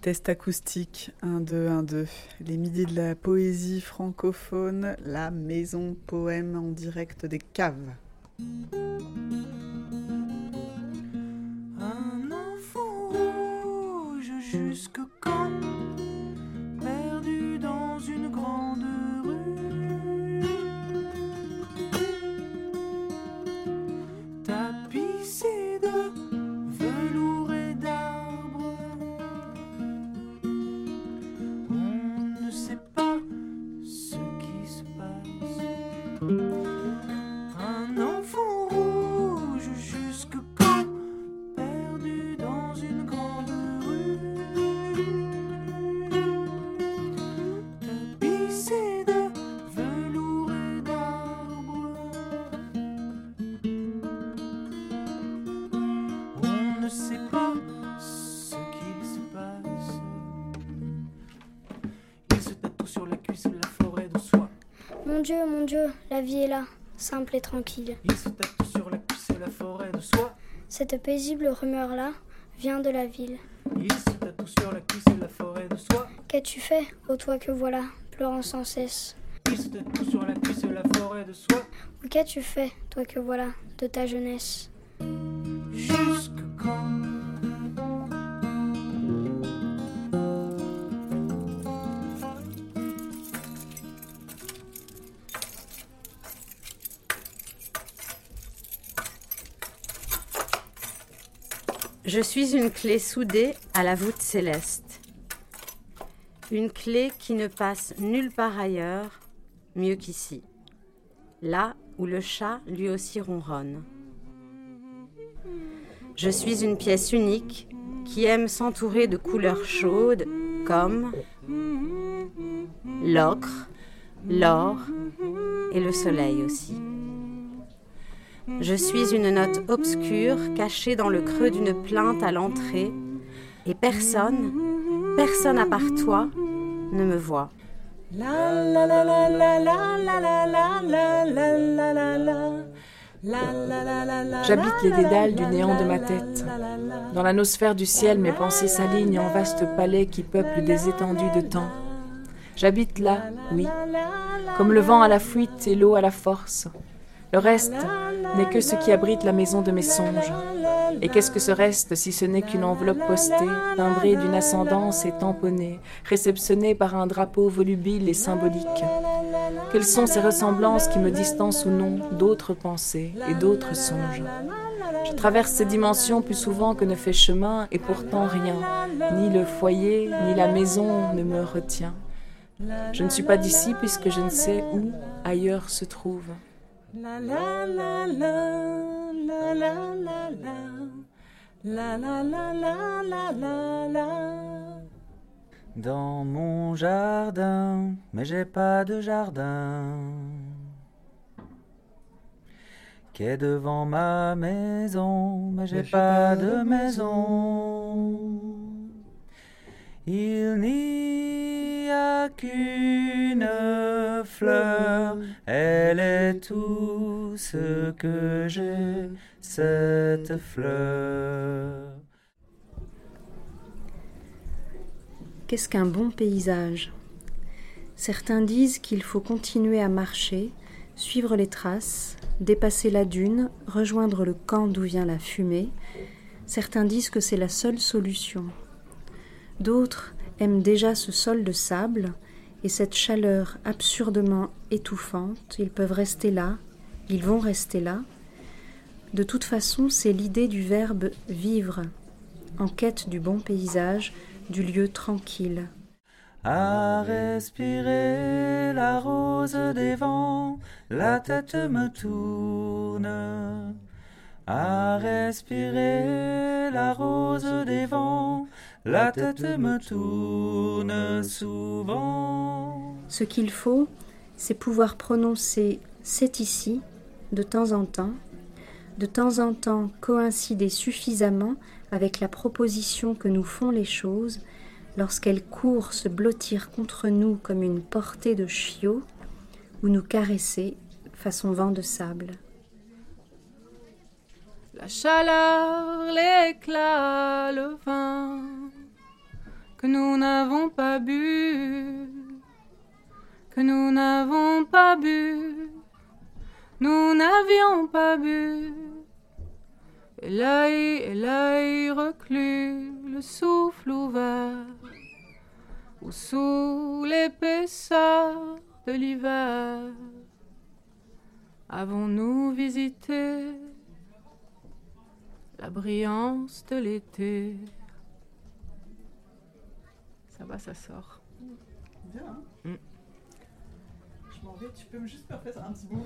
Test acoustique 1, 2, 1, 2. Les midis de la poésie francophone, la maison poème en direct des caves. Un enfant rouge jusque quand Mon Dieu, mon Dieu, la vie est là, simple et tranquille. Il se tatoue sur la cuisse la forêt de soie. Cette paisible rumeur-là vient de la ville. Il se tatoue sur la cuisse la forêt de soie. Qu'as-tu fait, ô toi que voilà, pleurant sans cesse? Il se tatoue sur la cuisse la forêt de soie. Ou qu'as-tu fait, toi que voilà, de ta jeunesse? Jusque Je suis une clé soudée à la voûte céleste. Une clé qui ne passe nulle part ailleurs, mieux qu'ici. Là où le chat lui aussi ronronne. Je suis une pièce unique qui aime s'entourer de couleurs chaudes comme l'ocre, l'or et le soleil aussi. Je suis une note obscure cachée dans le creux d'une plainte à l'entrée et personne, personne à part toi, ne me voit. La la la la la la la la la la la la la la. La la la la la J'habite les dédales du néant de ma tête. Dans la nosphère du ciel, mes pensées s'alignent en vastes palais qui peuplent des étendues de temps. J'habite là, oui, comme le vent à la fuite et l'eau à la force. Le reste n'est que ce qui abrite la maison de mes songes. Et qu'est-ce que ce reste si ce n'est qu'une enveloppe postée, timbrée d'une ascendance et tamponnée, réceptionnée par un drapeau volubile et symbolique? Quelles sont ces ressemblances qui me distancent ou non d'autres pensées et d'autres songes? Je traverse ces dimensions plus souvent que ne fait chemin et pourtant rien, ni le foyer, ni la maison ne me retient. Je ne suis pas d'ici puisque je ne sais où ailleurs se trouve. La la la la la la la la. La la la la la la la. Dans mon jardin, mais j'ai pas de jardin. Qui est devant ma maison, mais j'ai pas de maison. Il n'y qu'une fleur, elle est tout ce que j'ai, cette fleur. Qu'est-ce qu'un bon paysage? Certains disent qu'il faut continuer à marcher, suivre les traces, dépasser la dune, rejoindre le camp d'où vient la fumée. Certains disent que c'est la seule solution. D'autres aiment déjà ce sol de sable et cette chaleur absurdement étouffante. Ils peuvent rester là, ils vont rester là. De toute façon, c'est l'idée du verbe vivre, en quête du bon paysage, du lieu tranquille. À respirer la rose des vents, la tête me tourne. À respirer la rose des vents, la tête me tourne souvent. Ce qu'il faut, c'est pouvoir prononcer c'est ici de temps en temps, de temps en temps coïncider suffisamment avec la proposition que nous font les choses lorsqu'elles courent se blottir contre nous comme une portée de chiots ou nous caresser façon vent de sable. La chaleur, l'éclat, le vin, que nous n'avons pas bu, que nous n'avons pas bu, nous n'avions pas bu. Et l'œil et l'œil reclus, le souffle ouvert, ou sous l'épaisseur de l'hiver, avons-nous visité la brillance de l'été? Ça va, ça sort. Bien. hein Mm. Je m'en vais, tu peux me juste me faire un petit bout.